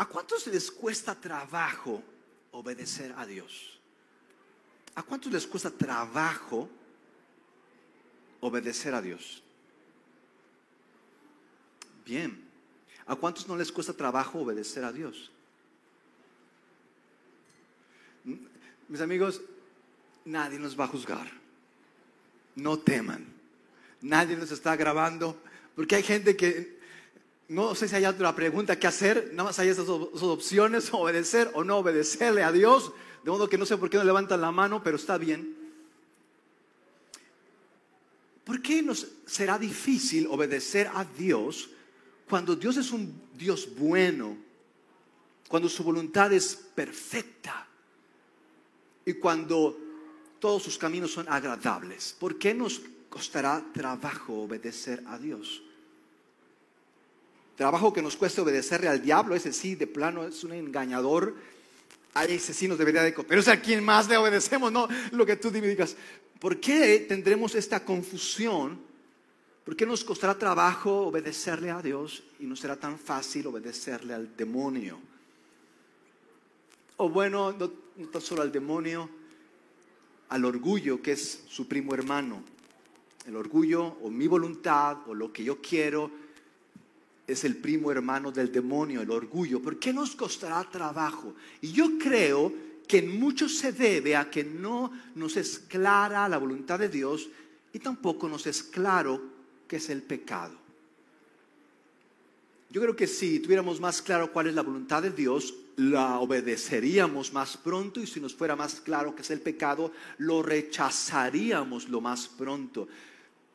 ¿A cuántos les cuesta trabajo obedecer a Dios? ¿A cuántos les cuesta trabajo obedecer a Dios? Bien. ¿A cuántos no les cuesta trabajo obedecer a Dios? Mis amigos, nadie nos va a juzgar. No teman. Nadie nos está grabando. Porque hay gente que no sé si hay otra pregunta que hacer. Nada más hay esas, esas opciones, obedecer o no obedecerle a Dios. De modo que no sé por qué no levantan la mano, pero está bien. ¿Por qué nos será difícil obedecer a Dios cuando Dios es un Dios bueno? Cuando su voluntad es perfecta y cuando todos sus caminos son agradables. ¿Por qué nos costará trabajo obedecer a Dios? Trabajo que nos cuesta obedecerle al diablo, ese sí, de plano es un engañador. A ese sí nos debería de... Pero es a quien más le obedecemos, no lo que tú digas. ¿Por qué tendremos esta confusión? ¿Por qué nos costará trabajo obedecerle a Dios y no será tan fácil obedecerle al demonio? O bueno, no, no tan solo al demonio, al orgullo que es su primo hermano. El orgullo o mi voluntad o lo que yo quiero es el primo hermano del demonio, el orgullo. ¿Por qué nos costará trabajo? Y yo creo que en mucho se debe a que no nos es clara la voluntad de Dios y tampoco nos es claro qué es el pecado. Yo creo que si tuviéramos más claro cuál es la voluntad de Dios, la obedeceríamos más pronto y si nos fuera más claro qué es el pecado, lo rechazaríamos lo más pronto.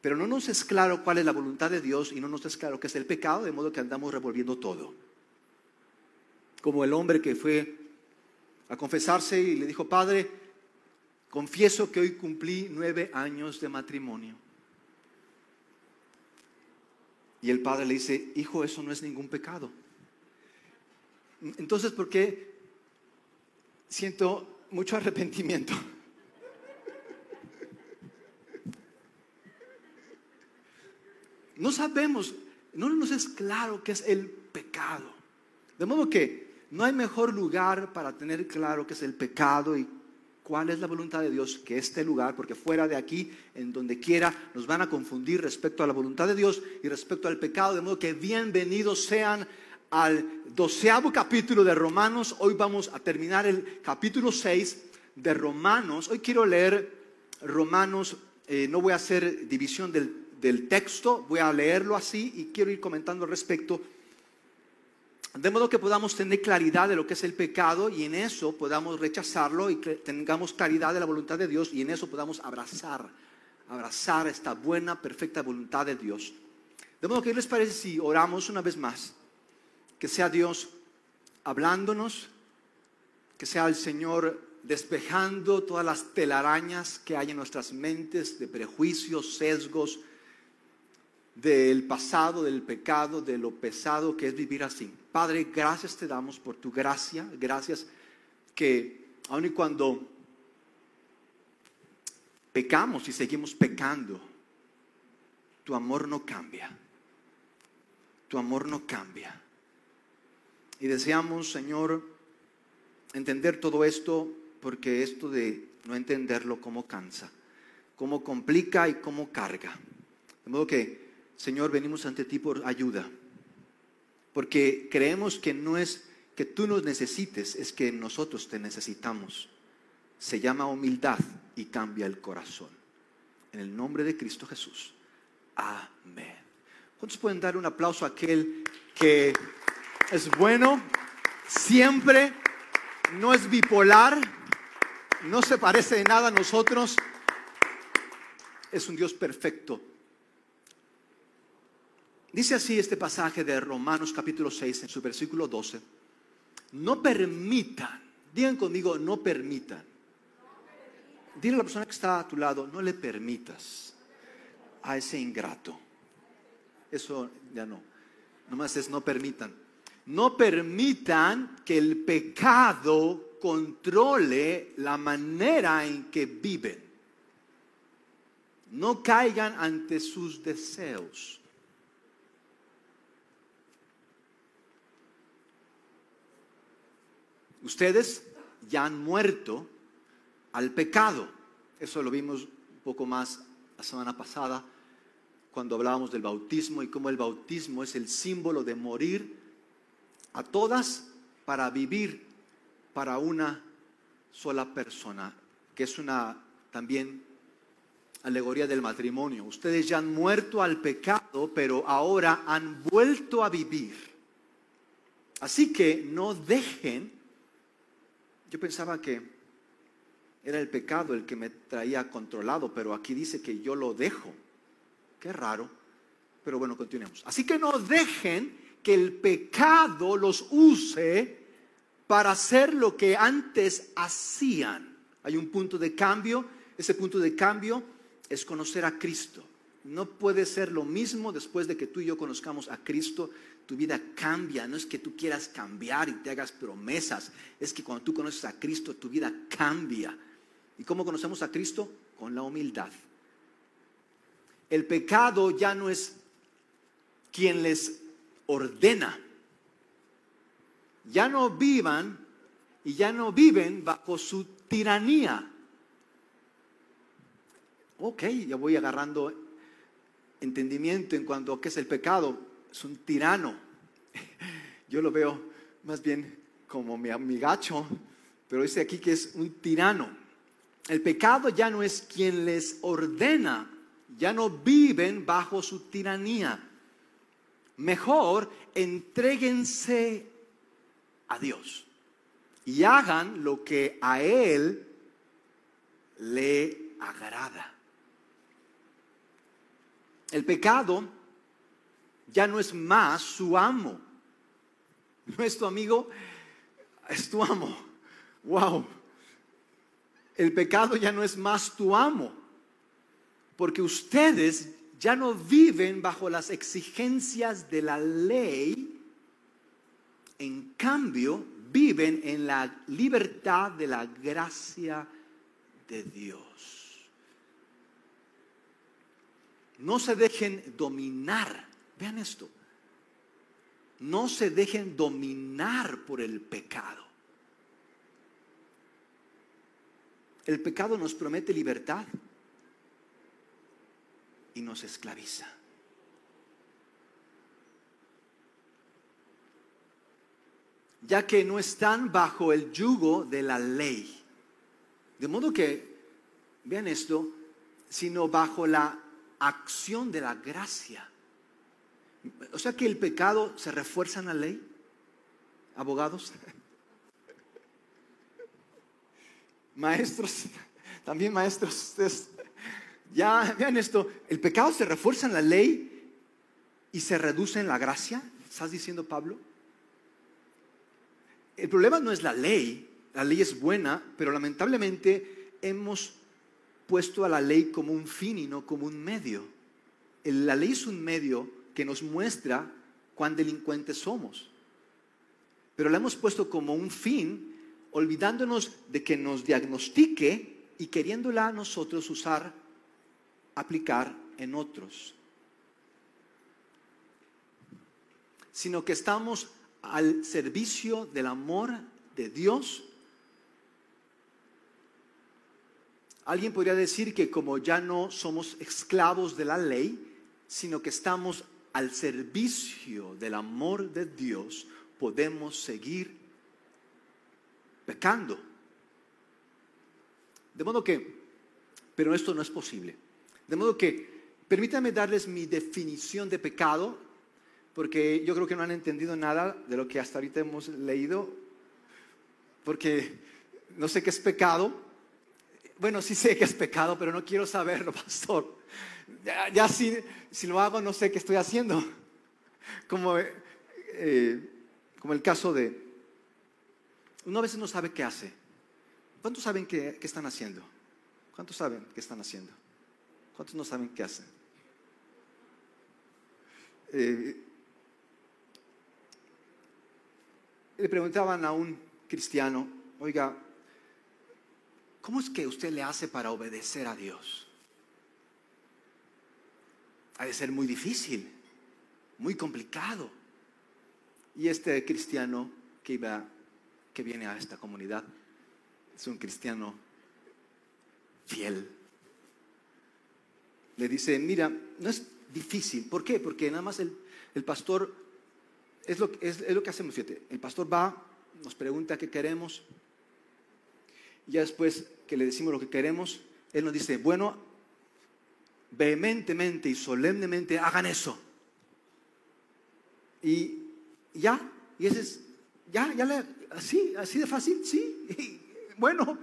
Pero no nos es claro cuál es la voluntad de Dios y no nos es claro qué es el pecado, de modo que andamos revolviendo todo. Como el hombre que fue a confesarse y le dijo, Padre, confieso que hoy cumplí nueve años de matrimonio. Y el padre le dice, hijo, eso no es ningún pecado. Entonces, ¿por qué siento mucho arrepentimiento? No sabemos, no nos es claro qué es el pecado. De modo que no hay mejor lugar para tener claro qué es el pecado y cuál es la voluntad de Dios que este lugar, porque fuera de aquí, en donde quiera, nos van a confundir respecto a la voluntad de Dios y respecto al pecado, de modo que bienvenidos sean al doceavo capítulo de Romanos. Hoy vamos a terminar el capítulo 6 de Romanos. Hoy quiero leer Romanos, eh, no voy a hacer división del del texto, voy a leerlo así y quiero ir comentando al respecto, de modo que podamos tener claridad de lo que es el pecado y en eso podamos rechazarlo y tengamos claridad de la voluntad de Dios y en eso podamos abrazar, abrazar esta buena, perfecta voluntad de Dios. De modo que, ¿qué les parece si oramos una vez más? Que sea Dios hablándonos, que sea el Señor despejando todas las telarañas que hay en nuestras mentes de prejuicios, sesgos, del pasado, del pecado, de lo pesado que es vivir así. Padre, gracias te damos por tu gracia, gracias que aun y cuando pecamos y seguimos pecando, tu amor no cambia. Tu amor no cambia. Y deseamos, Señor, entender todo esto porque esto de no entenderlo como cansa, como complica y como carga. De modo que Señor, venimos ante ti por ayuda, porque creemos que no es que tú nos necesites, es que nosotros te necesitamos. Se llama humildad y cambia el corazón. En el nombre de Cristo Jesús. Amén. ¿Cuántos pueden dar un aplauso a aquel que es bueno, siempre, no es bipolar, no se parece de nada a nosotros, es un Dios perfecto Dice así este pasaje de Romanos capítulo 6 en su versículo 12. No permitan, digan conmigo, no permitan. Dile a la persona que está a tu lado, no le permitas a ese ingrato. Eso ya no. Nomás es no permitan. No permitan que el pecado controle la manera en que viven. No caigan ante sus deseos. Ustedes ya han muerto al pecado. Eso lo vimos un poco más la semana pasada cuando hablábamos del bautismo y cómo el bautismo es el símbolo de morir a todas para vivir para una sola persona, que es una también alegoría del matrimonio. Ustedes ya han muerto al pecado, pero ahora han vuelto a vivir. Así que no dejen, yo pensaba que era el pecado el que me traía controlado, pero aquí dice que yo lo dejo. Qué raro, pero bueno, continuemos. Así que no dejen que el pecado los use para hacer lo que antes hacían. Hay un punto de cambio, ese punto de cambio es conocer a Cristo. No puede ser lo mismo después de que tú y yo conozcamos a Cristo. Tu vida cambia. No es que tú quieras cambiar y te hagas promesas. Es que cuando tú conoces a Cristo, tu vida cambia. ¿Y cómo conocemos a Cristo? Con la humildad. El pecado ya no es quien les ordena. Ya no vivan y ya no viven bajo su tiranía ok, ya voy agarrando entendimiento en cuanto a qué es el pecado. Es un tirano. Yo lo veo más bien como mi amigacho, pero dice aquí que es un tirano. El pecado ya no es quien les ordena, ya no viven bajo su tiranía. Mejor entréguense a Dios y hagan lo que a Él le agrada. El pecado ya no es más su amo. No es tu amigo, es tu amo. Wow. El pecado ya no es más tu amo. Porque ustedes ya no viven bajo las exigencias de la ley. En cambio, viven en la libertad de la gracia de Dios. No se dejen dominar. Vean esto. No se dejen dominar por el pecado. El pecado nos promete libertad y nos esclaviza. Ya que no están bajo el yugo de la ley. De modo que, vean esto, sino bajo la acción de la gracia. O sea que el pecado se refuerza en la ley, abogados, maestros, también maestros, ustedes, ya vean esto, el pecado se refuerza en la ley y se reduce en la gracia, ¿estás diciendo Pablo? El problema no es la ley, la ley es buena, pero lamentablemente hemos puesto a la ley como un fin y no como un medio. La ley es un medio que nos muestra cuán delincuentes somos. Pero la hemos puesto como un fin, olvidándonos de que nos diagnostique y queriéndola nosotros usar, aplicar en otros. Sino que estamos al servicio del amor de Dios Alguien podría decir que como ya no somos esclavos de la ley, sino que estamos al servicio del amor de Dios, podemos seguir pecando. De modo que, pero esto no es posible. De modo que, permítanme darles mi definición de pecado, porque yo creo que no han entendido nada de lo que hasta ahorita hemos leído, porque no sé qué es pecado, bueno, sí sé que es pecado, pero no quiero saberlo, pastor. Ya, si, si, lo hago, no sé qué estoy haciendo. Como, eh, como el caso de, uno a veces no sabe qué hace. ¿Cuántos saben qué, están haciendo? ¿Cuántos saben qué están haciendo? ¿Cuántos no saben qué hacen? Eh, le preguntaban a un cristiano, oiga, ¿Cómo es que usted le hace para obedecer a Dios? Ha de ser muy difícil, muy complicado. Y este cristiano que iba que viene a esta comunidad es un cristiano fiel. Le dice, mira, no es difícil. ¿Por qué? Porque nada más el, pastor, es lo, es lo que hacemos, fíjate, el pastor va, nos pregunta qué queremos, y ya después que le decimos lo que queremos, él nos dice, bueno, vehementemente y solemnemente hagan eso. Y ya, y ese es, ya, ya, así, así de fácil, sí. bueno,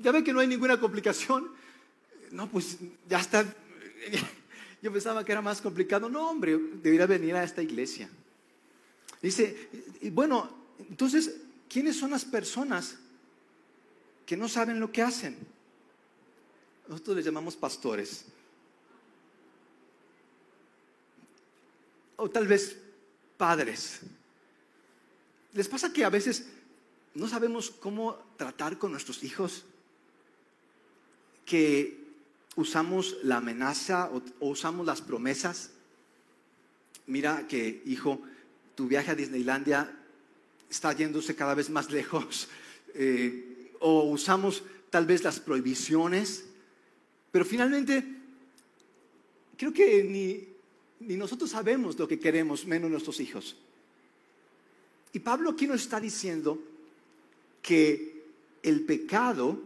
ya ve que no hay ninguna complicación. No, pues ya está. Yo pensaba que era más complicado. No, hombre, debería venir a esta iglesia. Dice, y bueno, entonces, ¿quiénes son las personas que no saben lo que hacen? Nosotros les llamamos pastores. O tal vez padres. ¿Les pasa que a veces no sabemos cómo tratar con nuestros hijos? Que usamos la amenaza o, usamos las promesas. Mira que, hijo, tu viaje a Disneylandia está yéndose cada vez más lejos. Eh, o usamos tal vez las prohibiciones. Pero finalmente, creo que ni, ni nosotros sabemos lo que queremos, menos nuestros hijos. Y Pablo aquí nos está diciendo que el pecado,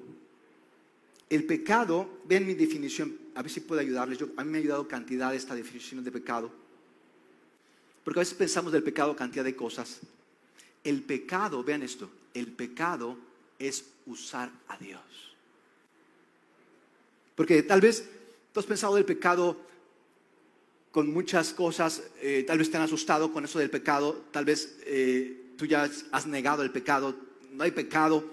el pecado, ven mi definición, a ver si puedo ayudarles, a mí me ha ayudado cantidad esta definición de pecado, porque a veces pensamos del pecado cantidad de cosas. El pecado, vean esto, el pecado es usar a Dios. Porque tal vez tú has pensado del pecado con muchas cosas, eh, tal vez te han asustado con eso del pecado, tal vez eh, tú ya has negado el pecado, no hay pecado,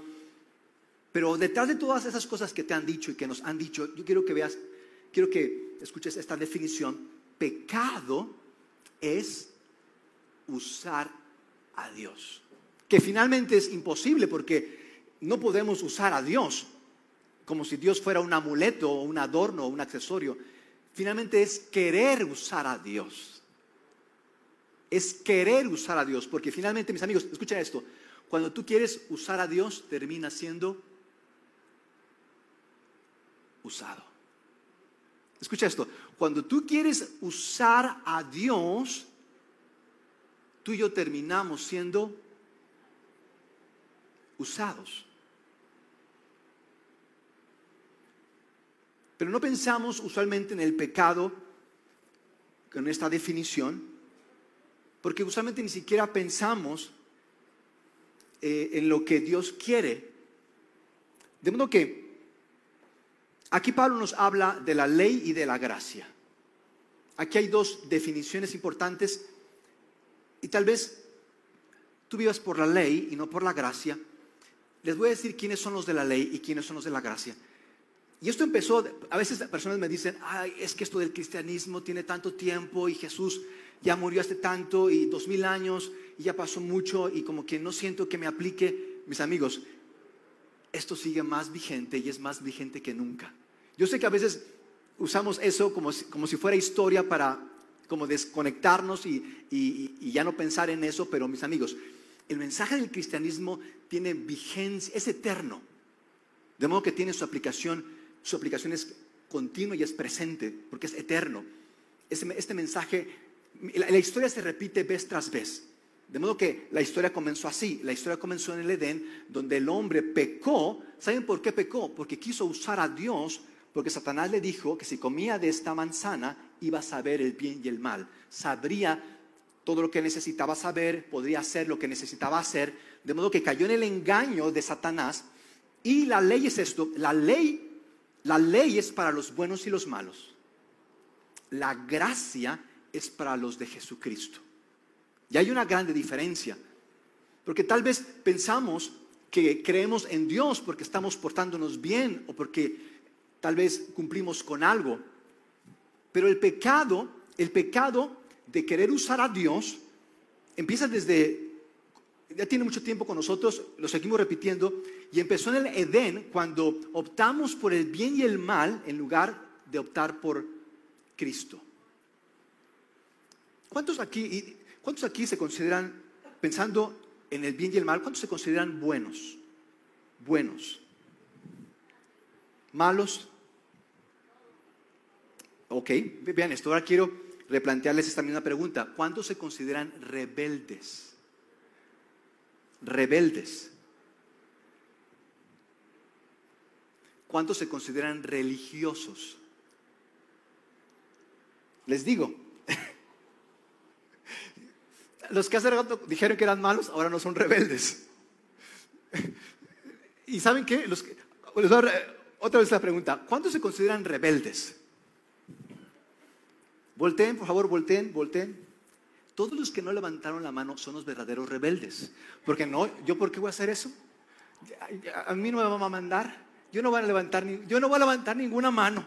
pero detrás de todas esas cosas que te han dicho y que nos han dicho, yo quiero que veas, quiero que escuches esta definición, pecado es usar a Dios, que finalmente es imposible porque no podemos usar a Dios como si Dios fuera un amuleto o un adorno o un accesorio finalmente es querer usar a Dios. Es querer usar a Dios, porque finalmente, mis amigos, escuchen esto, cuando tú quieres usar a Dios, termina siendo usado. Escucha esto, cuando tú quieres usar a Dios, tú y yo terminamos siendo usados. Pero no pensamos usualmente en el pecado con esta definición, porque usualmente ni siquiera pensamos eh, en lo que Dios quiere. De modo que aquí Pablo nos habla de la ley y de la gracia. Aquí hay dos definiciones importantes y tal vez tú vivas por la ley y no por la gracia. Les voy a decir quiénes son los de la ley y quiénes son los de la gracia. Y esto empezó, a veces personas me dicen, ay, es que esto del cristianismo tiene tanto tiempo y Jesús ya murió hace tanto y dos mil años y ya pasó mucho y como que no siento que me aplique. Mis amigos, esto sigue más vigente y es más vigente que nunca. Yo sé que a veces usamos eso como si, como si fuera historia para como desconectarnos y, y ya no pensar en eso, pero mis amigos, el mensaje del cristianismo tiene vigencia, es eterno. De modo que tiene su aplicación su aplicación es continua y es presente, porque es eterno. Este, mensaje, la, historia se repite vez tras vez. De modo que la historia comenzó así. La historia comenzó en el Edén, donde el hombre pecó. ¿Saben por qué pecó? Porque quiso usar a Dios, porque Satanás le dijo que si comía de esta manzana iba a saber el bien y el mal. Sabría todo lo que necesitaba saber, podría hacer lo que necesitaba hacer. De modo que cayó en el engaño de Satanás. Y la ley es esto. La ley la ley es para los buenos y los malos. La gracia es para los de Jesucristo. Y hay una grande diferencia. Porque tal vez pensamos que creemos en Dios porque estamos portándonos bien o porque tal vez cumplimos con algo. Pero el pecado, el pecado de querer usar a Dios, empieza desde ya tiene mucho tiempo con nosotros, lo seguimos repitiendo, y empezó en el Edén cuando optamos por el bien y el mal en lugar de optar por Cristo. ¿Cuántos aquí, cuántos aquí se consideran, pensando en el bien y el mal, ¿cuántos se consideran buenos? Buenos. ¿Malos? Ok, vean esto. Ahora quiero replantearles esta misma pregunta. ¿Cuántos se consideran rebeldes? Rebeldes. ¿Cuántos se consideran religiosos? Les digo, los que hace rato dijeron que eran malos, ahora no son rebeldes. ¿Y saben qué? Los otra vez la pregunta, ¿cuántos se consideran rebeldes? Volteen, por favor, volteen, volteen. Todos los que no levantaron la mano son los verdaderos rebeldes. Porque no, ¿yo por qué voy a hacer eso? A mí no me va a mandar. Yo no voy a levantar, yo no voy a levantar ninguna mano.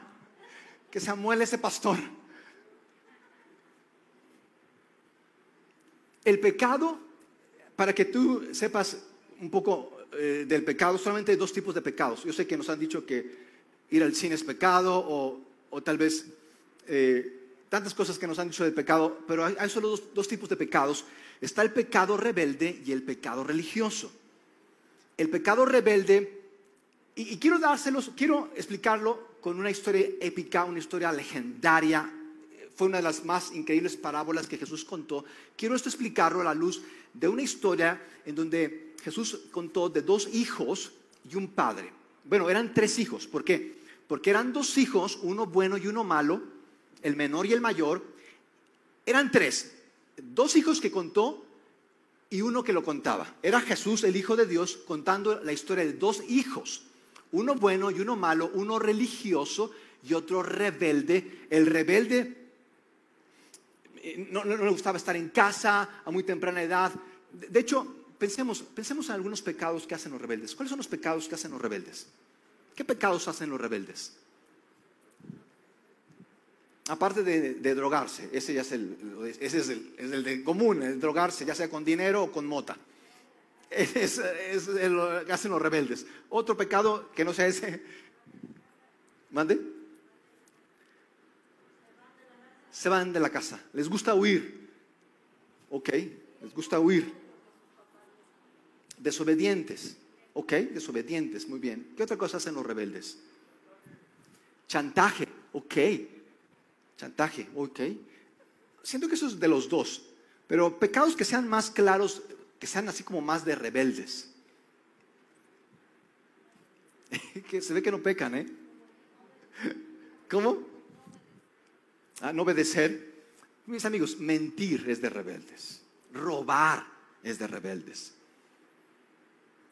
Que Samuel ese pastor. El pecado, para que tú sepas un poco eh, del pecado, solamente hay dos tipos de pecados. Yo sé que nos han dicho que ir al cine es pecado o, tal vez eh, tantas cosas que nos han dicho del pecado, pero hay, solo dos, tipos de pecados. Está el pecado rebelde y el pecado religioso. El pecado rebelde, y, quiero dárselos, quiero explicarlo con una historia épica, una historia legendaria fue una de las más increíbles parábolas que Jesús contó. Quiero esto explicarlo a la luz de una historia en donde Jesús contó de dos hijos y un padre. Bueno, eran tres hijos. ¿Por qué? Porque eran dos hijos, uno bueno y uno malo, el menor y el mayor. Eran tres. Dos hijos que contó y uno que lo contaba. Era Jesús, el Hijo de Dios, contando la historia de dos hijos. Uno bueno y uno malo, uno religioso y otro rebelde. El rebelde eh, no, le gustaba estar en casa a muy temprana edad. De, hecho, pensemos, pensemos en algunos pecados que hacen los rebeldes. ¿Cuáles son los pecados que hacen los rebeldes? ¿Qué pecados hacen los rebeldes? Aparte de, drogarse, ese ya es el, ese es el, de común, el drogarse, ya sea con dinero o con mota. Es, es, lo que hacen los rebeldes. Otro pecado que no sea ese. ¿Mande? se van de la casa. Les gusta huir. Ok, les gusta huir. Desobedientes. Ok, desobedientes, muy bien. ¿Qué otra cosa hacen los rebeldes? Chantaje. Ok. Chantaje. Ok. Siento que eso es de los dos. Pero pecados que sean más claros, que sean así como más de rebeldes. que se ve que no pecan, ¿eh? ¿Cómo? a no obedecer. Mis amigos, mentir es de rebeldes, robar es de rebeldes.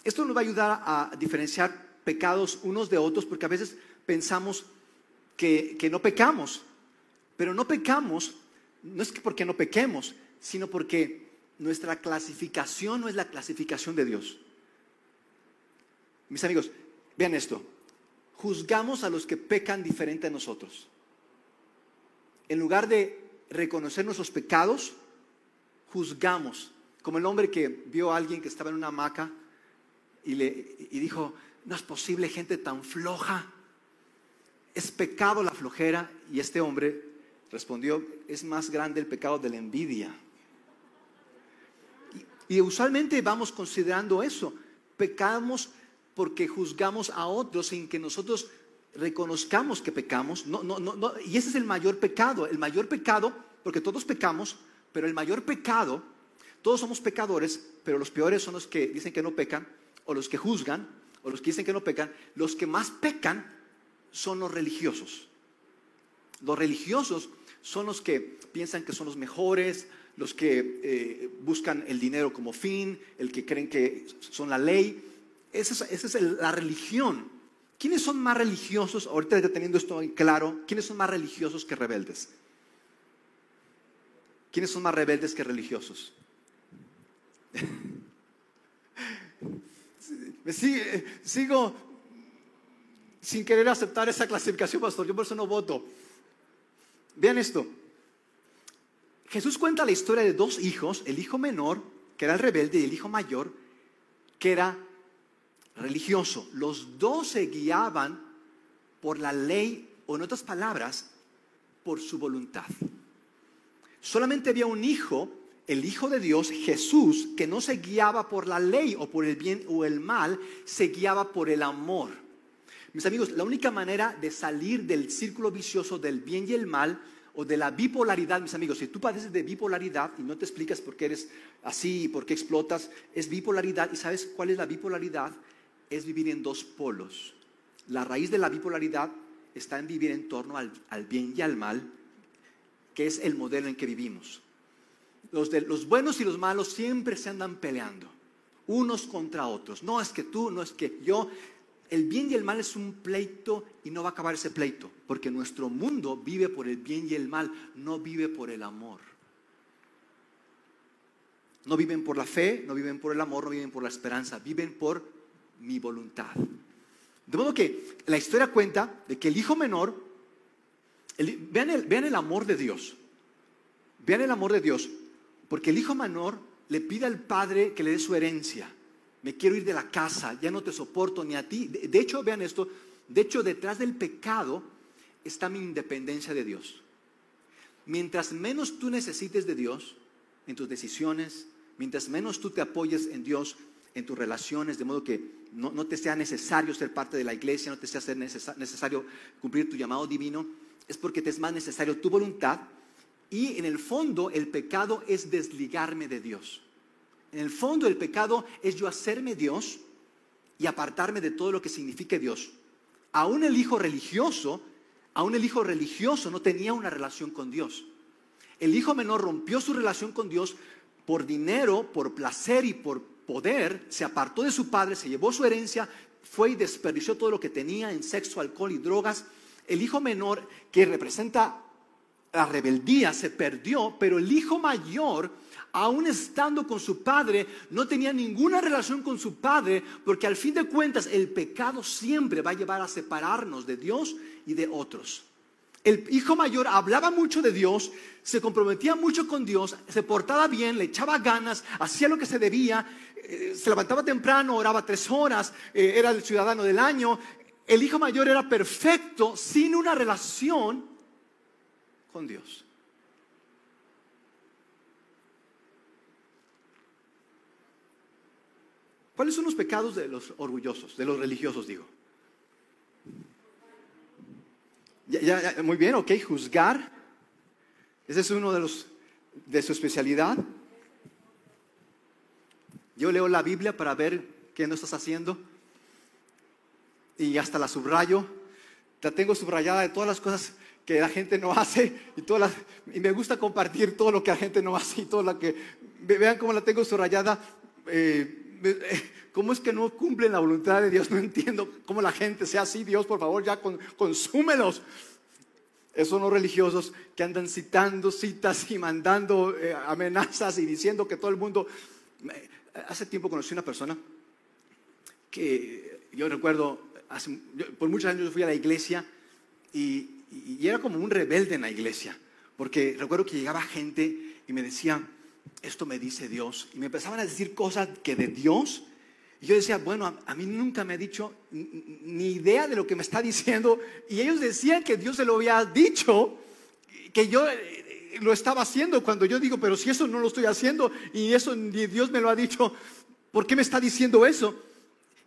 Esto nos va a ayudar a diferenciar pecados unos de otros porque a veces pensamos que, que no pecamos, pero no pecamos, no es que porque no pequemos, sino porque nuestra clasificación no es la clasificación de Dios. Mis amigos, vean esto, juzgamos a los que pecan diferente a nosotros en lugar de reconocer nuestros pecados, juzgamos. Como el hombre que vio a alguien que estaba en una hamaca y, le, y dijo, no es posible gente tan floja. Es pecado la flojera. Y este hombre respondió, es más grande el pecado de la envidia. Y, usualmente vamos considerando eso. Pecamos porque juzgamos a otros sin que nosotros reconozcamos que pecamos, no, no, no, y ese es el mayor pecado, el mayor pecado, porque todos pecamos, pero el mayor pecado, todos somos pecadores, pero los peores son los que dicen que no pecan, o los que juzgan, o los que dicen que no pecan, los que más pecan son los religiosos. Los religiosos son los que piensan que son los mejores, los que eh, buscan el dinero como fin, el que creen que son la ley. Esa es, la religión. ¿Quiénes son más religiosos, ahorita teniendo esto en claro, quiénes son más religiosos que rebeldes? ¿Quiénes son más rebeldes que religiosos? sigo sin querer aceptar esa clasificación, pastor. Yo por eso no voto. Vean esto. Jesús cuenta la historia de dos hijos, el hijo menor, que era el rebelde, y el hijo mayor, que era religioso. Los dos se guiaban por la ley, o en otras palabras, por su voluntad. Solamente había un hijo el Hijo de Dios, Jesús, que no se guiaba por la ley o por el bien o el mal, se guiaba por el amor. Mis amigos, la única manera de salir del círculo vicioso del bien y el mal o de la bipolaridad, mis amigos, si tú padeces de bipolaridad y no te explicas por qué eres así y por qué explotas, es bipolaridad. ¿Y sabes cuál es la bipolaridad? Es vivir en dos polos. La raíz de la bipolaridad está en vivir en torno al, bien y al mal, que es el modelo en que vivimos. Los, de, los buenos y los malos siempre se andan peleando, unos contra otros. No es que tú, no es que yo, el bien y el mal es un pleito y no va a acabar ese pleito, porque nuestro mundo vive por el bien y el mal, no vive por el amor. No viven por la fe, no viven por el amor, no viven por la esperanza, viven por mi voluntad. De modo que la historia cuenta de que el hijo menor, vean, el, vean el amor de Dios, vean el amor de Dios, porque el hijo menor le pide al padre que le dé su herencia me quiero ir de la casa, ya no te soporto ni a ti. De, hecho, vean esto, de hecho detrás del pecado está mi independencia de Dios. Mientras menos tú necesites de Dios en tus decisiones, mientras menos tú te apoyes en Dios en tus relaciones, de modo que no, te sea necesario ser parte de la iglesia, no te sea necesario cumplir tu llamado divino, es porque te es más necesario tu voluntad y en el fondo el pecado es desligarme de Dios. En el fondo el pecado es yo hacerme Dios y apartarme de todo lo que signifique Dios. Aún el hijo religioso, aún el hijo religioso no tenía una relación con Dios. El hijo menor rompió su relación con Dios por dinero, por placer y por poder, se apartó de su padre, se llevó su herencia, fue y desperdició todo lo que tenía en sexo, alcohol y drogas. El hijo menor, que representa la rebeldía, se perdió, pero el hijo mayor aún estando con su padre, no tenía ninguna relación con su padre, porque al fin de cuentas el pecado siempre va a llevar a separarnos de Dios y de otros. El hijo mayor hablaba mucho de Dios, se comprometía mucho con Dios, se portaba bien, le echaba ganas, hacía lo que se debía, eh, se levantaba temprano, oraba tres horas, eh, era el ciudadano del año. El hijo mayor era perfecto sin una relación con Dios. ¿Cuáles son los pecados de los orgullosos, de los religiosos, digo? Muy bien, ok, juzgar. Ese es uno de los de su especialidad. Yo leo la Biblia para ver qué no estás haciendo y hasta la subrayo. La tengo subrayada de todas las cosas que la gente no hace y, todas y me gusta compartir todo lo que la gente no hace y todo lo que... Vean cómo la tengo subrayada. Eh, ¿Cómo es que no cumplen la voluntad de Dios? No entiendo cómo la gente sea así. Dios, por favor, ya consúmelos. Esos no religiosos que andan citando citas y mandando eh, amenazas y diciendo que todo el mundo... Hace tiempo conocí una persona que yo recuerdo, por muchos años yo fui a la iglesia y, y era como un rebelde en la iglesia, porque recuerdo que llegaba gente y me decía, esto me dice Dios. Y me empezaban a decir cosas que de Dios. Y yo decía, bueno, a, mí nunca me ha dicho ni idea de lo que me está diciendo. Y ellos decían que Dios se lo había dicho, que yo eh, lo estaba haciendo. Cuando yo digo, pero si eso no lo estoy haciendo y eso ni Dios me lo ha dicho, ¿por qué me está diciendo eso?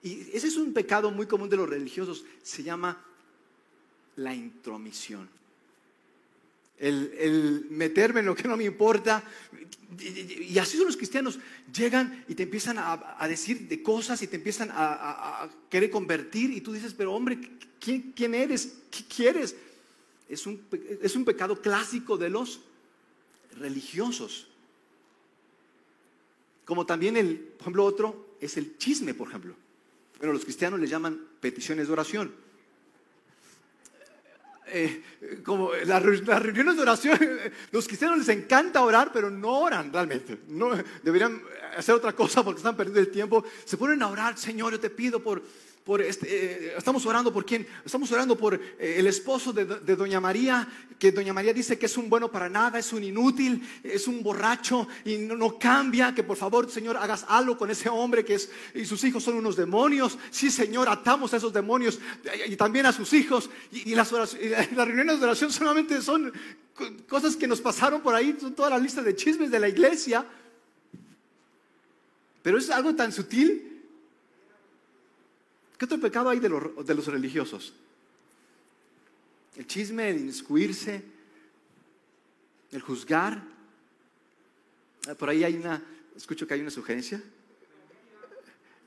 Y ese es un pecado muy común de los religiosos. Se llama la intromisión el, meterme en lo que no me importa. Y, así son los cristianos. Llegan y te empiezan a, decir de cosas y te empiezan a, querer convertir y tú dices, pero hombre, ¿quién, quién eres? ¿Qué quieres? Es un, es un pecado clásico de los religiosos. Como también el, por ejemplo, otro es el chisme, por ejemplo. Bueno, los cristianos le llaman peticiones de oración. Eh, como las, reuniones de oración, los cristianos les encanta orar, pero no oran realmente. No, deberían hacer otra cosa porque están perdiendo el tiempo. Se ponen a orar, Señor, yo te pido por, por este, eh, estamos orando por quién, estamos orando por eh, el esposo de, Doña María, que Doña María dice que es un bueno para nada, es un inútil, es un borracho y no, cambia, que por favor Señor hagas algo con ese hombre que es, y sus hijos son unos demonios, sí Señor, atamos a esos demonios y también a sus hijos. Y, las, las reuniones de oración solamente son cosas que nos pasaron por ahí, son toda la lista de chismes de la iglesia, pero es algo tan sutil ¿Qué otro pecado hay de los, de los religiosos? El chisme, el inmiscuirse, el juzgar. Ah, por ahí hay una, escucho que hay una sugerencia.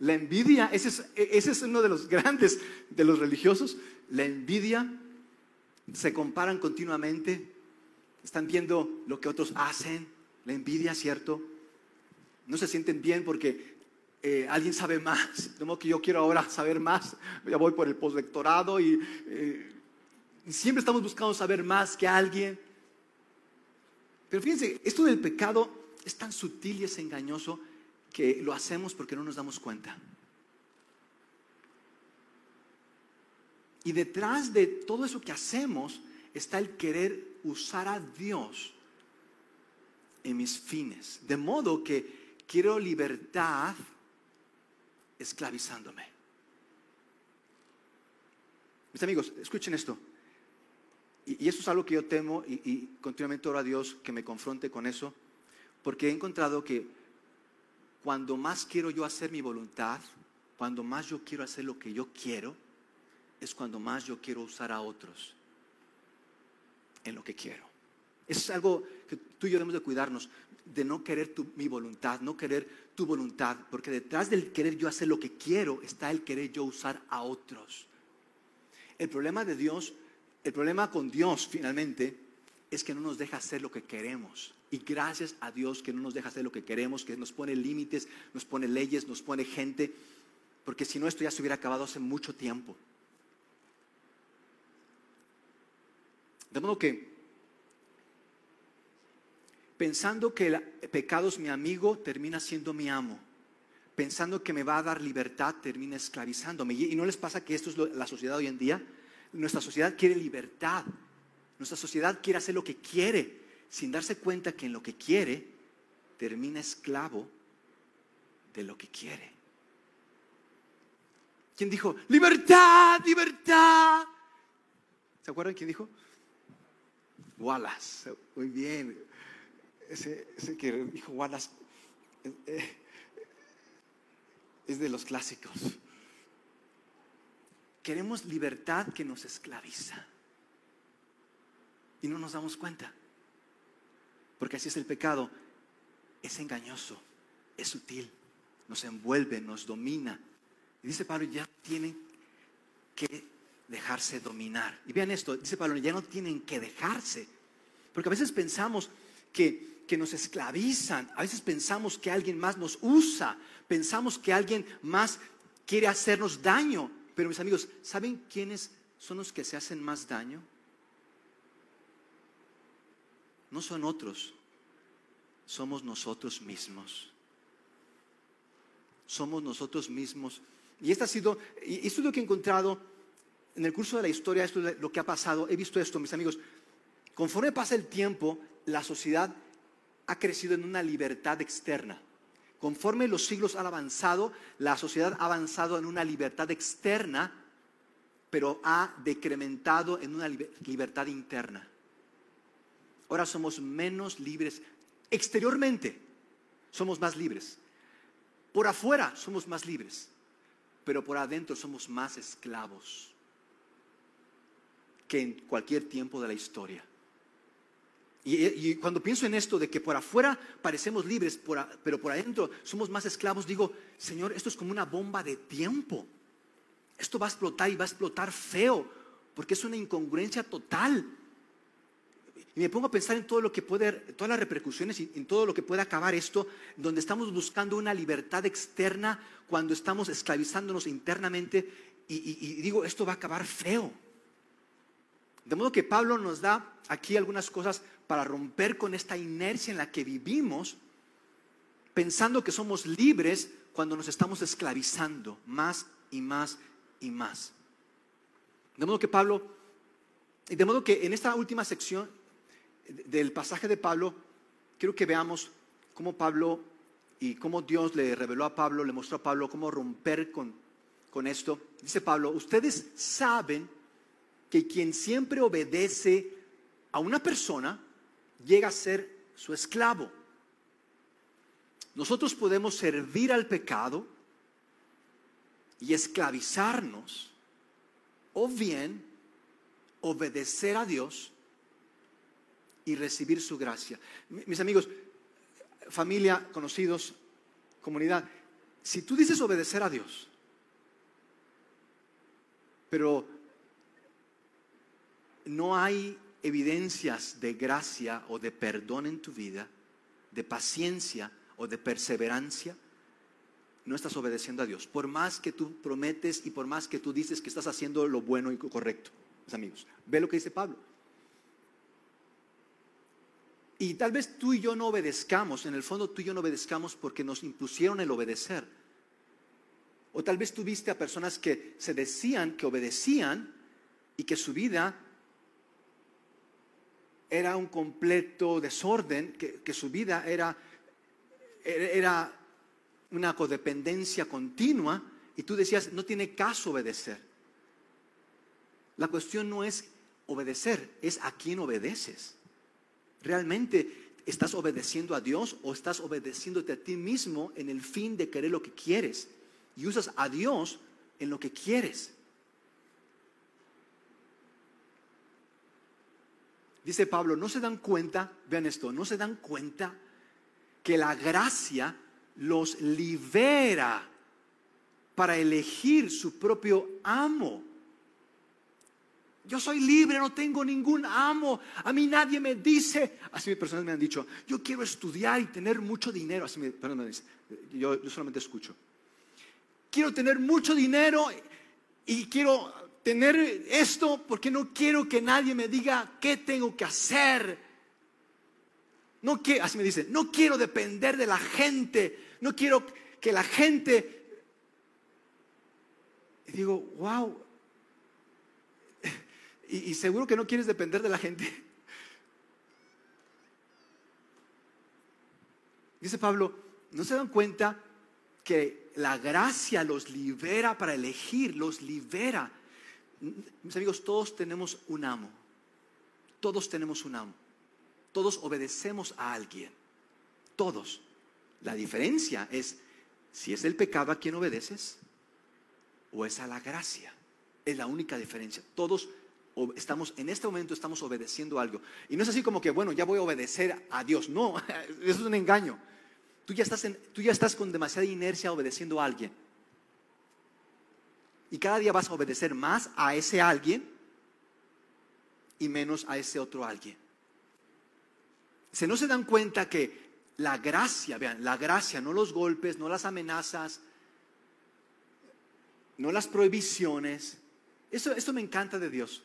La envidia, ese es, ese es uno de los grandes de los religiosos. La envidia, se comparan continuamente, están viendo lo que otros hacen. La envidia, ¿cierto? No se sienten bien porque eh, alguien sabe más, de modo que yo quiero ahora saber más, ya voy por el postdoctorado y eh, siempre estamos buscando saber más que alguien. Pero fíjense, esto del pecado es tan sutil y es engañoso que lo hacemos porque no nos damos cuenta. Y detrás de todo eso que hacemos está el querer usar a Dios en mis fines. De modo que quiero libertad esclavizándome. Mis amigos, escuchen esto. Y, eso es algo que yo temo y, continuamente oro a Dios que me confronte con eso, porque he encontrado que cuando más quiero yo hacer mi voluntad, cuando más yo quiero hacer lo que yo quiero, es cuando más yo quiero usar a otros en lo que quiero. Es algo que tú y yo debemos de cuidarnos, de no querer mi voluntad, no querer tu voluntad, porque detrás del querer yo hacer lo que quiero está el querer yo usar a otros. El problema de Dios, el problema con Dios finalmente, es que no nos deja hacer lo que queremos. Y gracias a Dios que no nos deja hacer lo que queremos, que nos pone límites, nos pone leyes, nos pone gente, porque si no esto ya se hubiera acabado hace mucho tiempo. De modo que pensando que el pecado es mi amigo, termina siendo mi amo. Pensando que me va a dar libertad, termina esclavizándome. ¿Y no les pasa que esto es la sociedad hoy en día? Nuestra sociedad quiere libertad. Nuestra sociedad quiere hacer lo que quiere, sin darse cuenta que en lo que quiere termina esclavo de lo que quiere. ¿Quién dijo? Libertad, libertad. ¿Se acuerdan quién dijo? Wallace. Muy bien ese, que dijo Wallace eh, eh, es de los clásicos. Queremos libertad que nos esclaviza. Y no nos damos cuenta. Porque así es el pecado. Es engañoso, es sutil, nos envuelve, nos domina. Y dice Pablo, ya tienen que dejarse dominar. Y vean esto, dice Pablo, ya no tienen que dejarse. Porque a veces pensamos que que nos esclavizan. A veces pensamos que alguien más nos usa, pensamos que alguien más quiere hacernos daño. Pero mis amigos, ¿saben quiénes son los que se hacen más daño? No son otros, somos nosotros mismos. Somos nosotros mismos. Y esto ha sido, y esto es lo que he encontrado en el curso de la historia, esto es lo que ha pasado. He visto esto, mis amigos. Conforme pasa el tiempo, la sociedad ha crecido en una libertad externa. Conforme los siglos han avanzado, la sociedad ha avanzado en una libertad externa, pero ha decrementado en una libertad interna. Ahora somos menos libres. Exteriormente somos más libres. Por afuera somos más libres, pero por adentro somos más esclavos que en cualquier tiempo de la historia. Y, cuando pienso en esto de que por afuera parecemos libres, pero por adentro somos más esclavos, digo, Señor, esto es como una bomba de tiempo. Esto va a explotar y va a explotar feo, porque es una incongruencia total. Y me pongo a pensar en todo lo que puede, todas las repercusiones y en todo lo que puede acabar esto, donde estamos buscando una libertad externa cuando estamos esclavizándonos internamente. y digo, esto va a acabar feo. De modo que Pablo nos da aquí algunas cosas para romper con esta inercia en la que vivimos, pensando que somos libres cuando nos estamos esclavizando más y más y más. De modo que Pablo, de modo que en esta última sección del pasaje de Pablo, quiero que veamos cómo Pablo y cómo Dios le reveló a Pablo, le mostró a Pablo cómo romper con, con esto. Dice Pablo, ustedes saben que quien siempre obedece a una persona llega a ser su esclavo. Nosotros podemos servir al pecado y esclavizarnos o bien obedecer a Dios y recibir su gracia. Mis amigos, familia, conocidos, comunidad, si tú dices obedecer a Dios, pero no hay evidencias de gracia o de perdón en tu vida, de paciencia o de perseverancia, no estás obedeciendo a Dios. Por más que tú prometes y por más que tú dices que estás haciendo lo bueno y correcto, mis amigos. Ve lo que dice Pablo. Y tal vez tú y yo no obedezcamos, en el fondo tú y yo no obedezcamos porque nos impusieron el obedecer. O tal vez tú viste a personas que se decían que obedecían y que su vida era un completo desorden, que, su vida era, era una codependencia continua y tú decías, no tiene caso obedecer. La cuestión no es obedecer, es a quién obedeces. ¿Realmente estás obedeciendo a Dios o estás obedeciéndote a ti mismo en el fin de querer lo que quieres? Y usas a Dios en lo que quieres. Dice Pablo, no se dan cuenta, vean esto, no se dan cuenta que la gracia los libera para elegir su propio amo. Yo soy libre, no tengo ningún amo. A mí nadie me dice, así personas me han dicho, yo quiero estudiar y tener mucho dinero. Así me, perdón, yo, yo solamente escucho. Quiero tener mucho dinero y quiero tener esto porque no quiero que nadie me diga qué tengo que hacer. No quiero, así me dice, no quiero depender de la gente, no quiero que la gente... Y digo, wow, y, y seguro que no quieres depender de la gente. Dice Pablo, ¿no se dan cuenta que la gracia los libera para elegir, los libera? Mis amigos, todos tenemos un amo. Todos tenemos un amo. Todos obedecemos a alguien. Todos. La diferencia es si es el pecado a quien obedeces o es a la gracia. Es la única diferencia. Todos estamos, en este momento estamos obedeciendo algo. Y no es así como que, bueno, ya voy a obedecer a Dios. No, eso es un engaño. Tú ya estás, tú ya estás con demasiada inercia obedeciendo a alguien. Y cada día vas a obedecer más a ese alguien y menos a ese otro alguien. Se no se dan cuenta que la gracia, vean, la gracia, no los golpes, no las amenazas, no las prohibiciones. Eso, esto me encanta de Dios.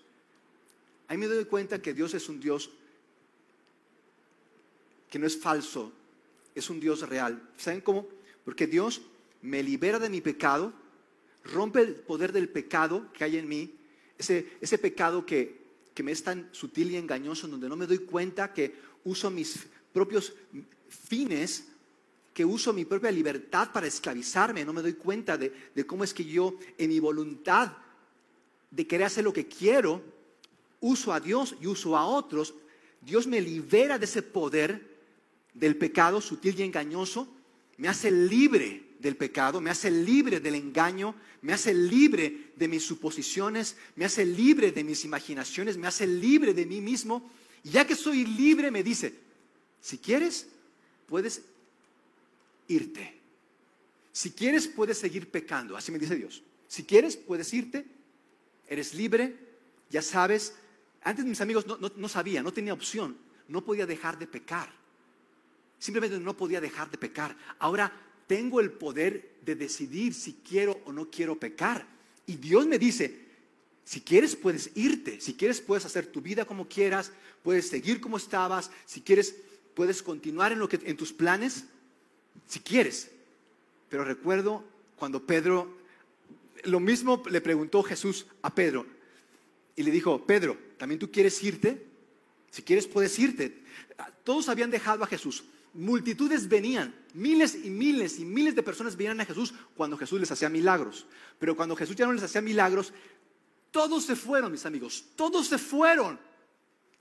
Ahí me doy cuenta que Dios es un Dios que no es falso, es un Dios real. ¿Saben cómo? Porque Dios me libera de mi pecado rompe el poder del pecado que hay en mí, ese, ese pecado que, que me es tan sutil y engañoso, en donde no me doy cuenta que uso mis propios fines, que uso mi propia libertad para esclavizarme, no me doy cuenta de, de cómo es que yo en mi voluntad de querer hacer lo que quiero, uso a Dios y uso a otros, Dios me libera de ese poder del pecado sutil y engañoso, me hace libre del pecado, me hace libre del engaño, me hace libre de mis suposiciones, me hace libre de mis imaginaciones, me hace libre de mí mismo. Y ya que soy libre, me dice, si quieres, puedes irte. Si quieres, puedes seguir pecando. Así me dice Dios. Si quieres, puedes irte. Eres libre. Ya sabes. Antes mis amigos no, no sabía, no tenía opción. No podía dejar de pecar. Simplemente no podía dejar de pecar. Ahora tengo el poder de decidir si quiero o no quiero pecar. Y Dios me dice, si quieres puedes irte, si quieres puedes hacer tu vida como quieras, puedes seguir como estabas, si quieres puedes continuar en lo que en tus planes, si quieres. Pero recuerdo cuando Pedro lo mismo le preguntó Jesús a Pedro. Y le dijo, Pedro, ¿también tú quieres irte? Si quieres, puedes irte. Todos habían dejado a Jesús. Multitudes venían, miles y miles y miles de personas venían a Jesús cuando Jesús les hacía milagros. Pero cuando Jesús ya no les hacía milagros, todos se fueron, mis amigos, todos se fueron.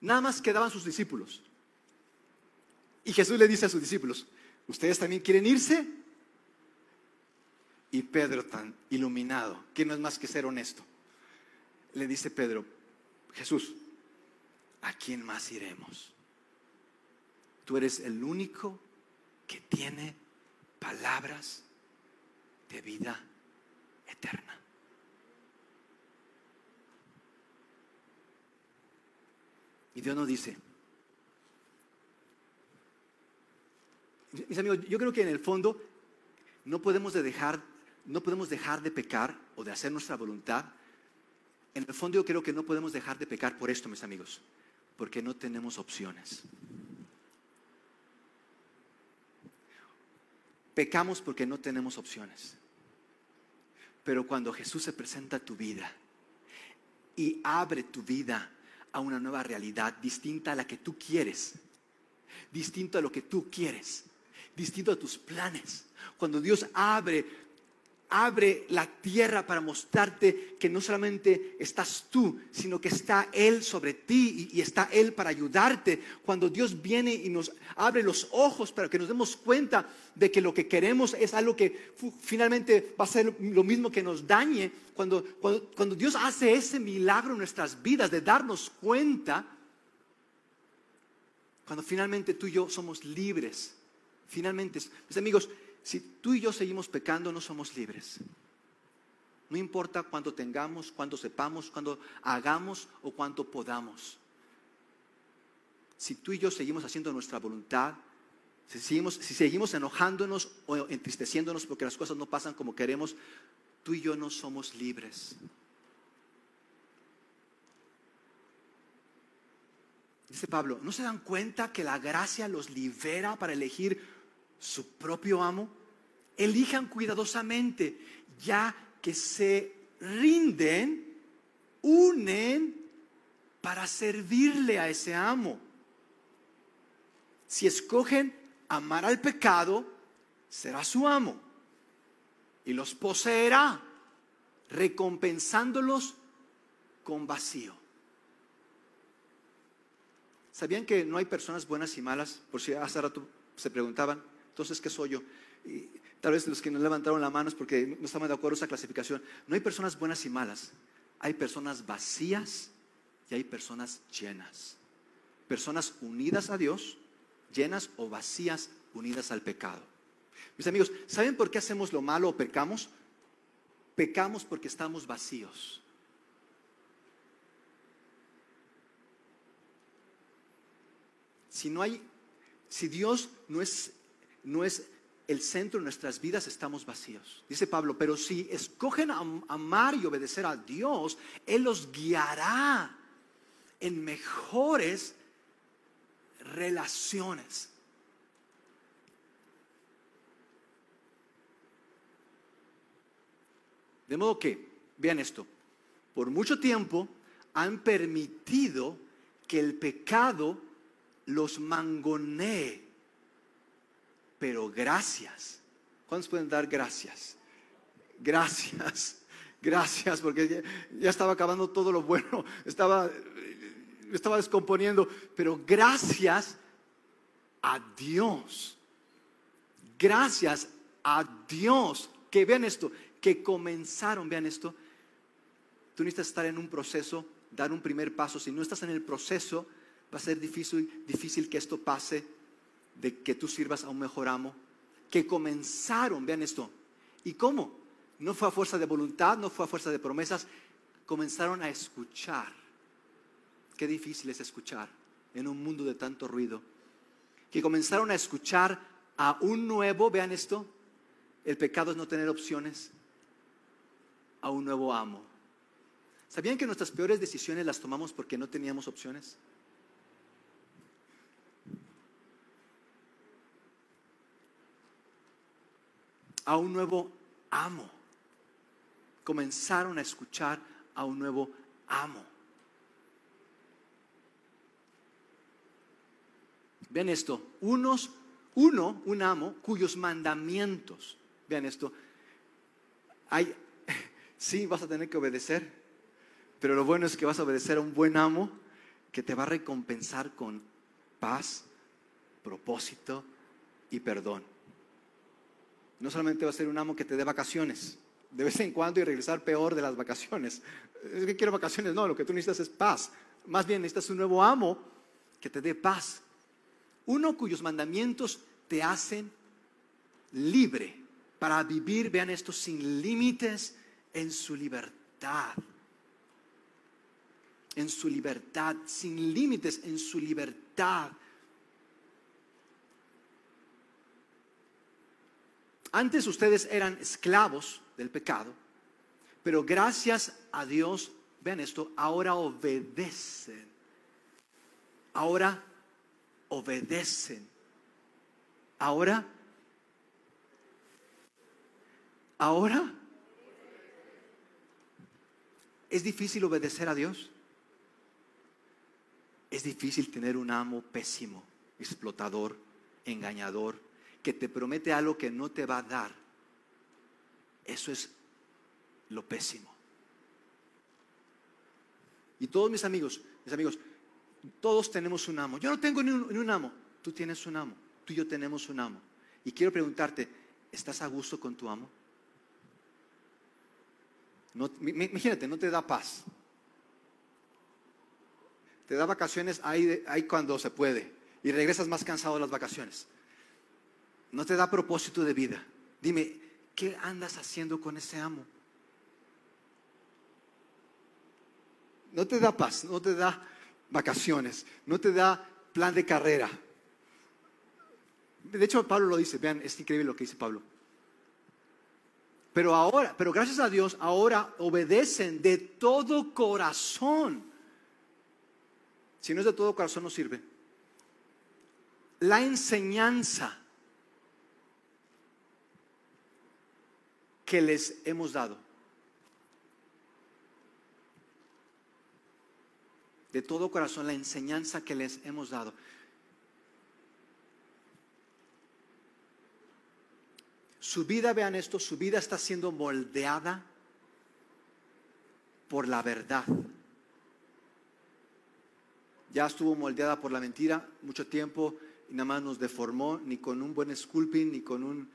Nada más quedaban sus discípulos. Y Jesús le dice a sus discípulos, ¿ustedes también quieren irse? Y Pedro, tan iluminado, que no es más que ser honesto, le dice Pedro, Jesús, ¿a quién más iremos? Tú eres el único que tiene palabras de vida eterna. Y Dios nos dice, mis amigos, yo creo que en el fondo no podemos dejar, no podemos dejar de pecar o de hacer nuestra voluntad en el fondo yo creo que no podemos dejar de pecar por esto, mis amigos, porque no tenemos opciones. Pecamos porque no tenemos opciones. Pero cuando Jesús se presenta a tu vida y abre tu vida a una nueva realidad distinta a la que tú quieres, distinto a lo que tú quieres, distinto a tus planes, cuando Dios abre abre la tierra para mostrarte que no solamente estás tú, sino que está Él sobre ti y, está Él para ayudarte. Cuando Dios viene y nos abre los ojos para que nos demos cuenta de que lo que queremos es algo que finalmente va a ser lo mismo que nos dañe, cuando, cuando, Dios hace ese milagro en nuestras vidas de darnos cuenta, cuando finalmente tú y yo somos libres, finalmente, mis amigos, si tú y yo seguimos pecando, no somos libres. No importa cuánto tengamos, cuánto sepamos, cuánto hagamos o cuánto podamos. Si tú y yo seguimos haciendo nuestra voluntad, si seguimos, si seguimos enojándonos o entristeciéndonos porque las cosas no pasan como queremos, tú y yo no somos libres. Dice Pablo, ¿no se dan cuenta que la gracia los libera para elegir su propio amo, elijan cuidadosamente, ya que se rinden, unen para servirle a ese amo. Si escogen amar al pecado, será su amo y los poseerá, recompensándolos con vacío. ¿Sabían que no hay personas buenas y malas? Por si hace rato se preguntaban. Entonces, ¿qué soy yo? Tal vez los que no levantaron la mano es porque no estaban de acuerdo con esa clasificación. No hay personas buenas y malas. Hay personas vacías y hay personas llenas. Personas unidas a Dios, llenas o vacías unidas al pecado. Mis amigos, ¿saben por qué hacemos lo malo o pecamos? Pecamos porque estamos vacíos. Si no hay, si Dios no es no es el centro de nuestras vidas, estamos vacíos. Dice Pablo, pero si escogen amar y obedecer a Dios, Él los guiará en mejores relaciones. De modo que, vean esto, por mucho tiempo han permitido que el pecado los mangonee pero gracias. ¿Cuántos pueden dar gracias? Gracias, gracias, porque ya, estaba acabando todo lo bueno, estaba, estaba descomponiendo, pero gracias a Dios, gracias a Dios, que vean esto, que comenzaron, vean esto, tú necesitas estar en un proceso, dar un primer paso, si no estás en el proceso, va a ser difícil, difícil que esto pase de que tú sirvas a un mejor amo, que comenzaron, vean esto, ¿y cómo? No fue a fuerza de voluntad, no fue a fuerza de promesas, comenzaron a escuchar. Qué difícil es escuchar en un mundo de tanto ruido. Que comenzaron a escuchar a un nuevo, vean esto, el pecado es no tener opciones, a un nuevo amo. ¿Sabían que nuestras peores decisiones las tomamos porque no teníamos opciones? A un nuevo amo. comenzaron a escuchar a un nuevo amo. Vean esto, unos, uno, un amo, cuyos mandamientos, vean esto, hay, sí vas a tener que obedecer, pero lo bueno es que vas a obedecer a un buen amo que te va a recompensar con paz, propósito y perdón. No solamente va a ser un amo que te dé vacaciones de vez en cuando y regresar peor de las vacaciones. Es que quiero vacaciones, no, lo que tú necesitas es paz. Más bien necesitas un nuevo amo que te dé paz. Uno cuyos mandamientos te hacen libre para vivir, vean esto, sin límites en su libertad. En su libertad, sin límites en su libertad. Antes ustedes eran esclavos del pecado, pero gracias a Dios, vean esto, ahora obedecen. Ahora obedecen. Ahora, ahora, ¿es difícil obedecer a Dios? Es difícil tener un amo pésimo, explotador, engañador, que te promete algo que no te va a dar, eso es lo pésimo. Y todos mis amigos, mis amigos, todos tenemos un amo. Yo no tengo ni un, amo, tú tienes un amo, tú y yo tenemos un amo. Y quiero preguntarte, ¿estás a gusto con tu amo? imagínate, no te da paz. Te da vacaciones ahí, ahí cuando se puede y regresas más cansado de las vacaciones no te da propósito de vida. Dime, ¿qué andas haciendo con ese amo? No te da paz, no te da vacaciones, no te da plan de carrera. De hecho, Pablo lo dice, vean, es increíble lo que dice Pablo. Pero ahora, pero gracias a Dios, ahora obedecen de todo corazón. Si no es de todo corazón, no sirve. La enseñanza que les hemos dado. De todo corazón, la enseñanza que les hemos dado. Su vida, vean esto, su vida está siendo moldeada por la verdad. Ya estuvo moldeada por la mentira mucho tiempo y nada más nos deformó, ni con un buen sculpting, ni con un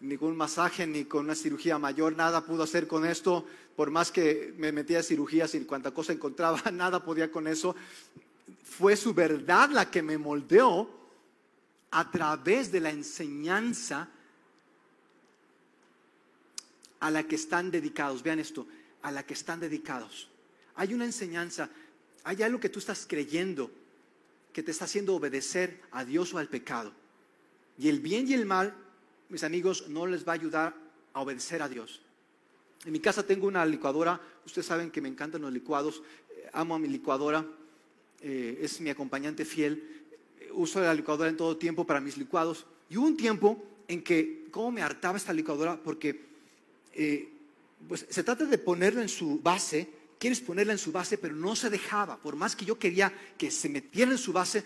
ni con un masaje, ni con una cirugía mayor, nada pudo hacer con esto. Por más que me metía a cirugías y cuanta cosa encontraba, nada podía con eso. Fue su verdad la que me moldeó a través de la enseñanza a la que están dedicados. Vean esto, a la que están dedicados. Hay una enseñanza, hay algo que tú estás creyendo que te está haciendo obedecer a Dios o al pecado. Y el bien y el mal, mis amigos, no les va a ayudar a obedecer a Dios. En mi casa tengo una licuadora, ustedes saben que me encantan los licuados, eh, amo a mi licuadora, eh, es mi acompañante fiel, uso la licuadora en todo tiempo para mis licuados. Y hubo un tiempo en que, ¿cómo me hartaba esta licuadora? Porque eh, pues, se trata de ponerla en su base, quieres ponerla en su base, pero no se dejaba. Por más que yo quería que se metiera en su base,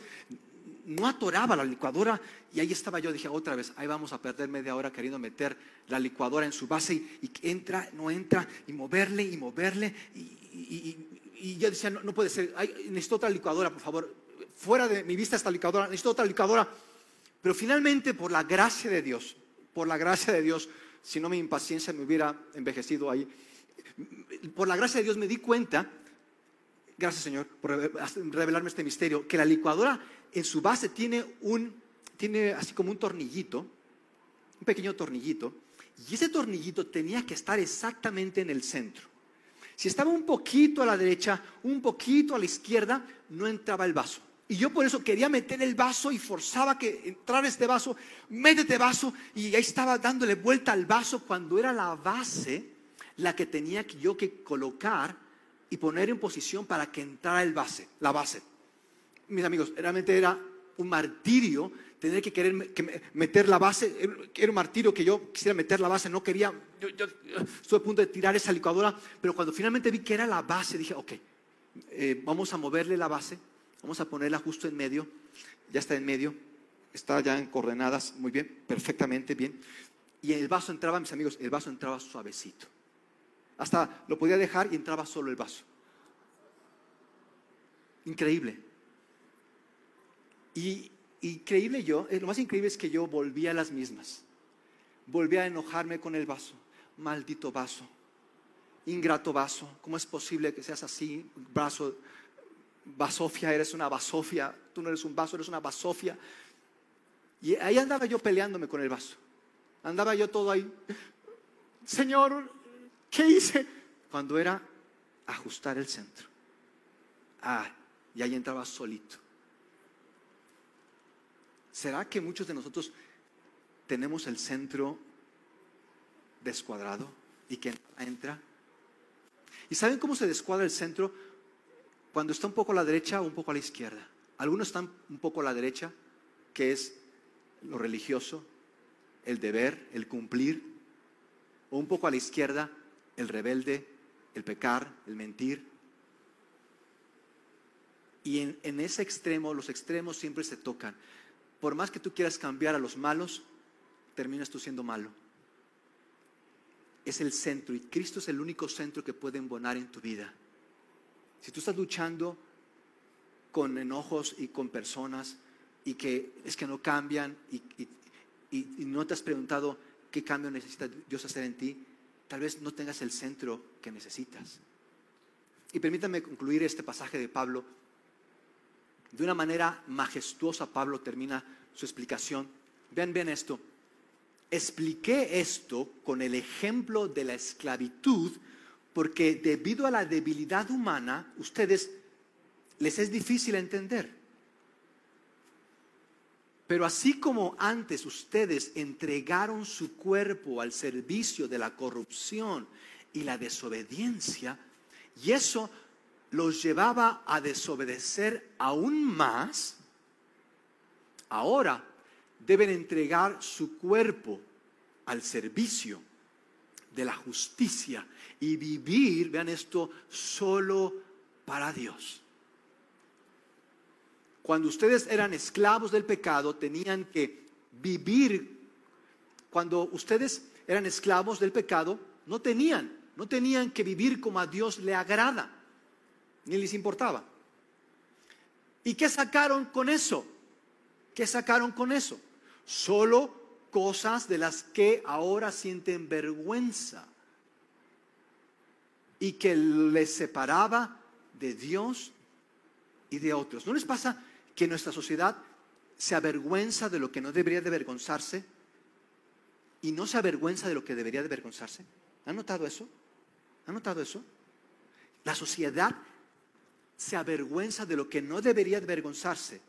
no atoraba la licuadora y ahí estaba yo, dije otra vez, ahí vamos a perder media hora queriendo meter la licuadora en su base y, entra, no entra, y moverle y moverle. Y, yo decía, no, puede ser, necesito otra licuadora, por favor, fuera de mi vista esta licuadora, necesito otra licuadora. Pero finalmente, por la gracia de Dios, por la gracia de Dios, si no mi impaciencia me hubiera envejecido ahí, por la gracia de Dios me di cuenta, gracias Señor por revelarme este misterio, que la licuadora en su base tiene un, tiene así como un tornillito, un pequeño tornillito, y ese tornillito tenía que estar exactamente en el centro. Si estaba un poquito a la derecha, un poquito a la izquierda, no entraba el vaso. Y yo por eso quería meter el vaso y forzaba que entrara este vaso, métete vaso, y ahí estaba dándole vuelta al vaso cuando era la base la que tenía yo que colocar y poner en posición para que entrara el base, la base mis amigos, realmente era un martirio tener que querer meter la base, era un martirio que yo quisiera meter la base, no quería, yo, estuve a punto de tirar esa licuadora, pero cuando finalmente vi que era la base, dije, ok, eh, vamos a moverle la base, vamos a ponerla justo en medio, ya está en medio, está ya en coordenadas, muy bien, perfectamente bien, y el vaso entraba, mis amigos, el vaso entraba suavecito, hasta lo podía dejar y entraba solo el vaso. Increíble. Y increíble yo, eh, lo más increíble es que yo volví a las mismas. Volví a enojarme con el vaso. Maldito vaso. Ingrato vaso. ¿Cómo es posible que seas así? Vaso. Vasofia, eres una vasofia. Tú no eres un vaso, eres una vasofia. Y ahí andaba yo peleándome con el vaso. Andaba yo todo ahí. Señor, ¿qué hice? Cuando era ajustar el centro. Ah, y ahí entraba solito. ¿Será que muchos de nosotros tenemos el centro descuadrado y que entra? ¿Y saben cómo se descuadra el centro? Cuando está un poco a la derecha o un poco a la izquierda. Algunos están un poco a la derecha, que es lo religioso, el deber, el cumplir, o un poco a la izquierda, el rebelde, el pecar, el mentir. Y en, en ese extremo, los extremos siempre se tocan por más que tú quieras cambiar a los malos, terminas tú siendo malo. Es el centro y Cristo es el único centro que puede embonar en tu vida. Si tú estás luchando con enojos y con personas y que es que no cambian y, no te has preguntado qué cambio necesita Dios hacer en ti, tal vez no tengas el centro que necesitas. Y permítame concluir este pasaje de Pablo de una manera majestuosa Pablo termina su explicación. Vean, vean esto. Expliqué esto con el ejemplo de la esclavitud porque debido a la debilidad humana, ustedes les es difícil entender. Pero así como antes ustedes entregaron su cuerpo al servicio de la corrupción y la desobediencia, y eso los llevaba a desobedecer aún más, ahora deben entregar su cuerpo al servicio de la justicia y vivir, vean esto, solo para Dios. Cuando ustedes eran esclavos del pecado, tenían que vivir. Cuando ustedes eran esclavos del pecado, no tenían, no tenían que vivir como a Dios le agrada ni les importaba. ¿Y qué sacaron con eso? ¿Qué sacaron con eso? Solo cosas de las que ahora sienten vergüenza y que les separaba de Dios y de otros. ¿No les pasa que nuestra sociedad se avergüenza de lo que no debería de avergonzarse y no se avergüenza de lo que debería de avergonzarse? ¿Han notado eso? ¿Han notado eso? La sociedad se avergüenza de lo que no debería avergonzarse.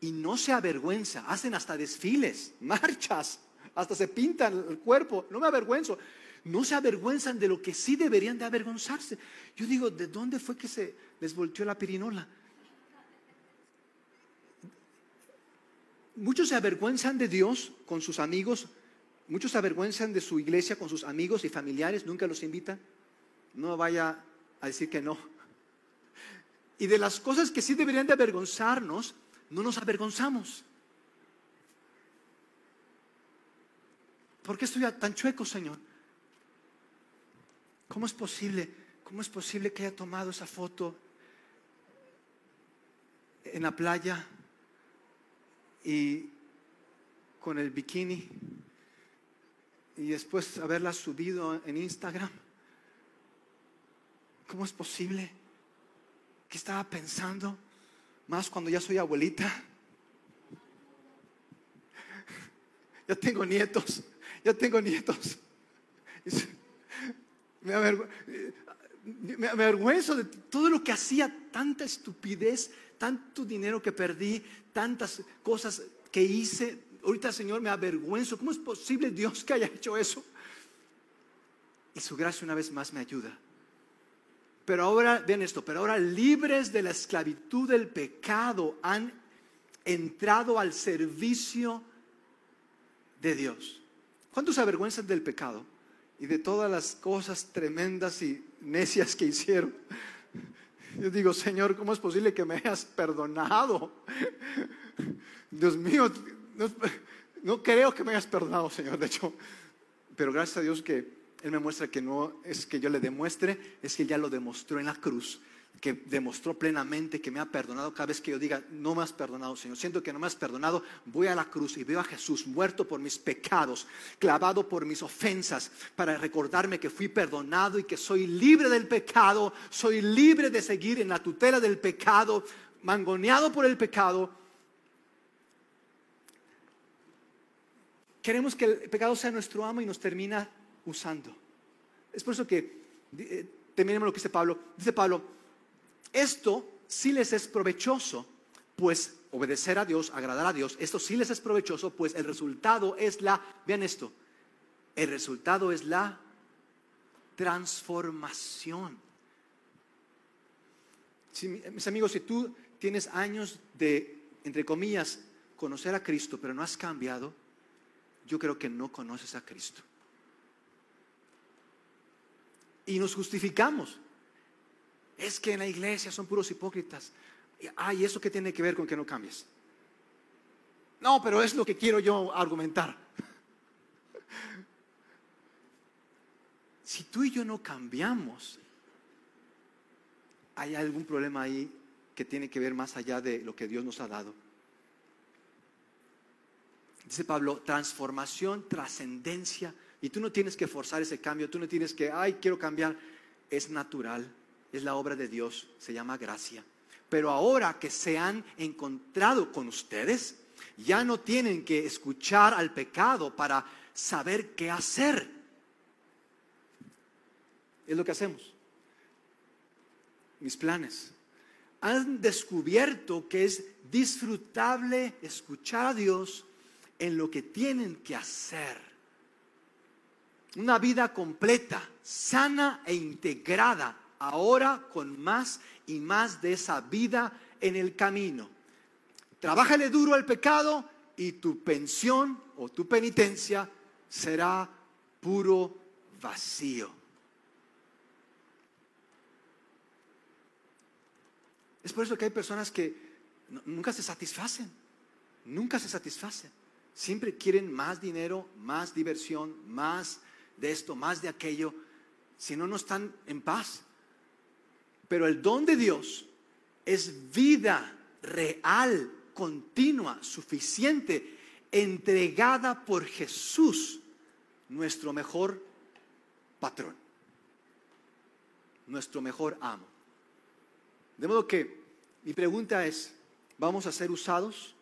Y no se avergüenza, hacen hasta desfiles, marchas, hasta se pintan el cuerpo. No me avergüenzo. No se avergüenzan de lo que sí deberían de avergonzarse. Yo digo, ¿de dónde fue que se les volteó la pirinola? Muchos se avergüenzan de Dios con sus amigos, muchos se avergüenzan de su iglesia con sus amigos y familiares, nunca los invitan. No vaya a decir que no. Y de las cosas que sí deberían de avergonzarnos, no nos avergonzamos. ¿Por qué estoy tan chueco, Señor? ¿Cómo es posible? ¿Cómo es posible que haya tomado esa foto en la playa y con el bikini y después haberla subido en Instagram? ¿Cómo es posible? ¿Qué estaba pensando? Más cuando ya soy abuelita. Ya tengo nietos, ya tengo nietos. Me, avergüenzo de todo lo que hacía, tanta estupidez, tanto dinero que perdí, tantas cosas que hice. Ahorita, Señor, me avergüenzo. ¿Cómo es posible Dios que haya hecho eso? Y su gracia una vez más me ayuda pero ahora, ven esto, pero ahora libres de la esclavitud del pecado, han entrado al servicio de Dios. ¿Cuántos se avergüenzan del pecado y de todas las cosas tremendas y necias que hicieron? Yo digo, Señor, ¿cómo es posible que me hayas perdonado? Dios mío, no, creo que me hayas perdonado, Señor, de hecho. Pero gracias a Dios que Él me muestra que no es que yo le demuestre, es que ya lo demostró en la cruz que demostró plenamente que me ha perdonado cada vez que yo diga, no me has perdonado, Señor. Siento que no me has perdonado, voy a la cruz y veo a Jesús muerto por mis pecados, clavado por mis ofensas, para recordarme que fui perdonado y que soy libre del pecado, soy libre de seguir en la tutela del pecado, mangoneado por el pecado. Queremos que el pecado sea nuestro amo y nos termina usando. Es por eso que, eh, terminemos lo que dice Pablo. Dice Pablo, esto sí les es provechoso, pues obedecer a Dios, agradar a Dios, esto sí les es provechoso, pues el resultado es la, vean esto, el resultado es la transformación. mis amigos, si tú tienes años de, entre comillas, conocer a Cristo, pero no has cambiado, yo creo que no conoces a Cristo. Y nos justificamos. Es que en la iglesia son puros hipócritas. Ay, ¿eso qué tiene que ver con que no cambies? No, pero es lo que quiero yo argumentar. Si tú y yo no cambiamos, hay algún problema ahí que tiene que ver más allá de lo que Dios nos ha dado. Dice Pablo, transformación, trascendencia. Y tú no tienes que forzar ese cambio, tú no tienes que, ay, quiero cambiar. Es natural es la obra de Dios, se llama gracia. Pero ahora que se han encontrado con ustedes, ya no tienen que escuchar al pecado para saber qué hacer. Es lo que hacemos. Mis planes. Han descubierto que es disfrutable escuchar a Dios en lo que tienen que hacer. Una vida completa, sana e integrada ahora con más y más de esa vida en el camino. Trabájale duro al pecado y tu pensión o tu penitencia será puro vacío. Es por eso que hay personas que nunca se satisfacen, nunca se satisfacen. Siempre quieren más dinero, más diversión, más de esto, más de aquello. Si no, no están en paz. Pero el don de Dios es vida real, continua, suficiente, entregada por Jesús, nuestro mejor patrón, nuestro mejor amo. De modo que mi pregunta es, ¿vamos a ser usados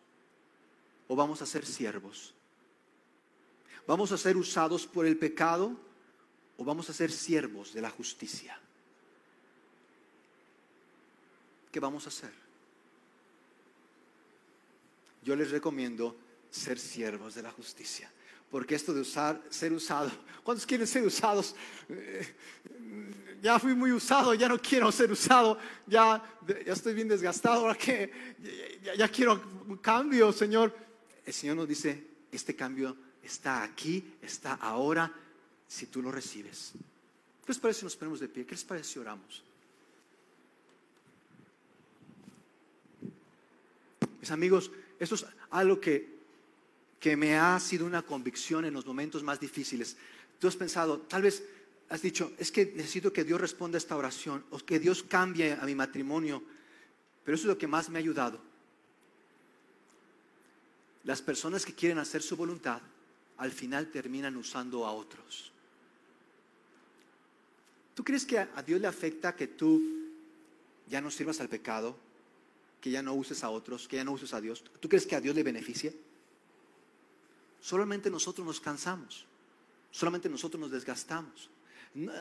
o vamos a ser siervos? ¿Vamos a ser usados por el pecado o vamos a ser siervos de la justicia? ¿qué vamos a hacer? Yo les recomiendo ser siervos de la justicia. Porque esto de usar, ser usado, ¿cuántos quieren ser usados? Eh, ya fui muy usado, ya no quiero ser usado, ya, ya estoy bien desgastado, ahora que ya, quiero un cambio, Señor. El Señor nos dice, este cambio está aquí, está ahora, si tú lo recibes. ¿Qué les parece si nos ponemos de pie? ¿Qué les parece si oramos? Mis amigos, eso es algo que, que me ha sido una convicción en los momentos más difíciles. Tú has pensado, tal vez has dicho, es que necesito que Dios responda a esta oración o que Dios cambie a mi matrimonio, pero eso es lo que más me ha ayudado. Las personas que quieren hacer su voluntad al final terminan usando a otros. ¿Tú crees que a Dios le afecta que tú ya no sirvas al pecado? que ya no uses a otros, que ya no uses a Dios. ¿Tú crees que a Dios le beneficia? Solamente nosotros nos cansamos, solamente nosotros nos desgastamos.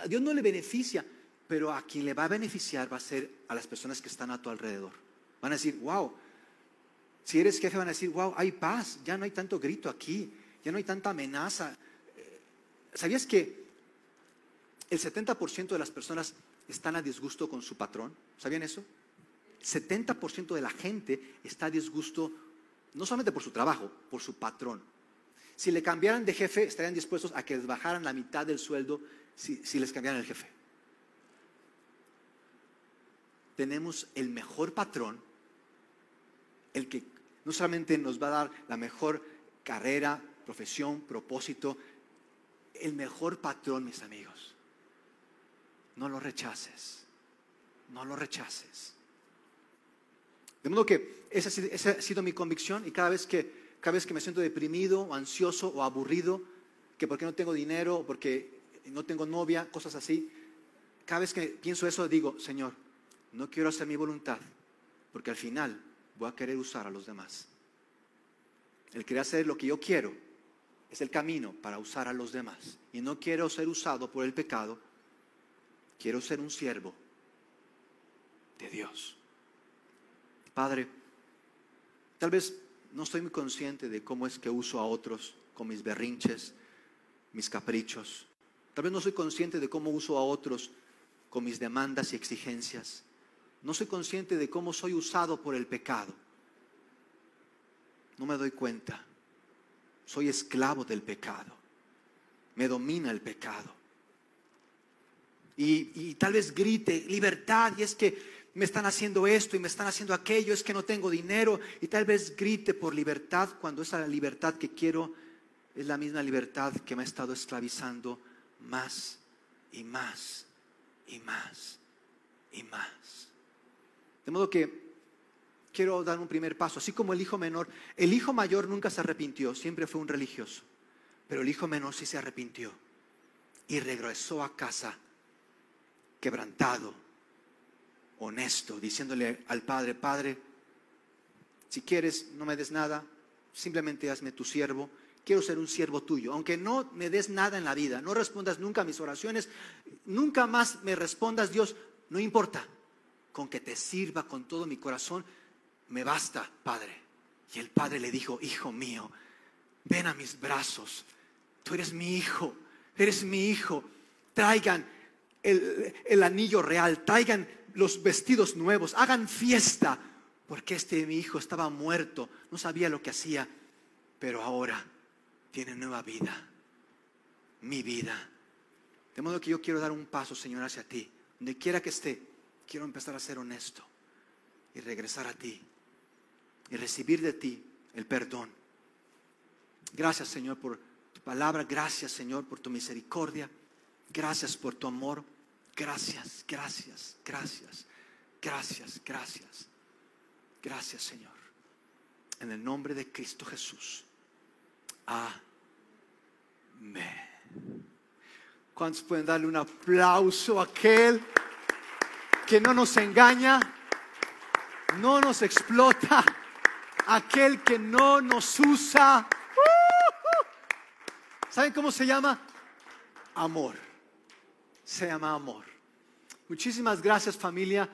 A Dios no le beneficia, pero a quien le va a beneficiar va a ser a las personas que están a tu alrededor. Van a decir, wow, si eres jefe van a decir, wow, hay paz, ya no hay tanto grito aquí, ya no hay tanta amenaza. ¿Sabías que el 70% de las personas están a disgusto con su patrón? ¿Sabían eso? 70% de la gente está a disgusto no solamente por su trabajo, por su patrón. Si le cambiaran de jefe, estarían dispuestos a que les bajaran la mitad del sueldo si, si les cambiaran el jefe. Tenemos el mejor patrón, el que no solamente nos va a dar la mejor carrera, profesión, propósito, el mejor patrón, mis amigos. No lo rechaces, no lo rechaces. De modo que esa, ha sido mi convicción y cada vez que cada vez que me siento deprimido o ansioso o aburrido, que porque no tengo dinero porque no tengo novia, cosas así, cada vez que pienso eso digo, Señor, no quiero hacer mi voluntad, porque al final voy a querer usar a los demás. El querer hacer lo que yo quiero es el camino para usar a los demás. Y no quiero ser usado por el pecado, quiero ser un siervo de Dios. Padre, tal vez no estoy muy consciente de cómo es que uso a otros con mis berrinches, mis caprichos. Tal vez no soy consciente de cómo uso a otros con mis demandas y exigencias. No soy consciente de cómo soy usado por el pecado. No me doy cuenta. Soy esclavo del pecado. Me domina el pecado. Y, y, tal vez grite libertad y es que me están haciendo esto y me están haciendo aquello, es que no tengo dinero y tal vez grite por libertad cuando esa libertad que quiero es la misma libertad que me ha estado esclavizando más y más y más y más. De modo que quiero dar un primer paso, así como el hijo menor, el hijo mayor nunca se arrepintió, siempre fue un religioso, pero el hijo menor sí se arrepintió y regresó a casa quebrantado honesto, diciéndole al Padre, Padre, si quieres, no me des nada, simplemente hazme tu siervo. Quiero ser un siervo tuyo, aunque no me des nada en la vida, no respondas nunca a mis oraciones, nunca más me respondas, Dios, no importa, con que te sirva con todo mi corazón, me basta, Padre. Y el Padre le dijo, Hijo mío, ven a mis brazos, tú eres mi hijo, eres mi hijo, traigan el, anillo real, traigan los vestidos nuevos, hagan fiesta, porque este mi hijo estaba muerto, no sabía lo que hacía, pero ahora tiene nueva vida, mi vida. De modo que yo quiero dar un paso, Señor, hacia ti. Donde quiera que esté, quiero empezar a ser honesto y regresar a ti y recibir de ti el perdón. Gracias, Señor, por tu palabra. Gracias, Señor, por tu misericordia. Gracias por tu amor. Gracias, gracias, gracias, gracias, gracias. Gracias, Señor. En el nombre de Cristo Jesús. Amén. ¿Cuántos pueden darle un aplauso a aquel que no nos engaña, no nos explota, aquel que no nos usa? ¿Saben cómo se llama? Amor se llama amor. Muchísimas gracias familia.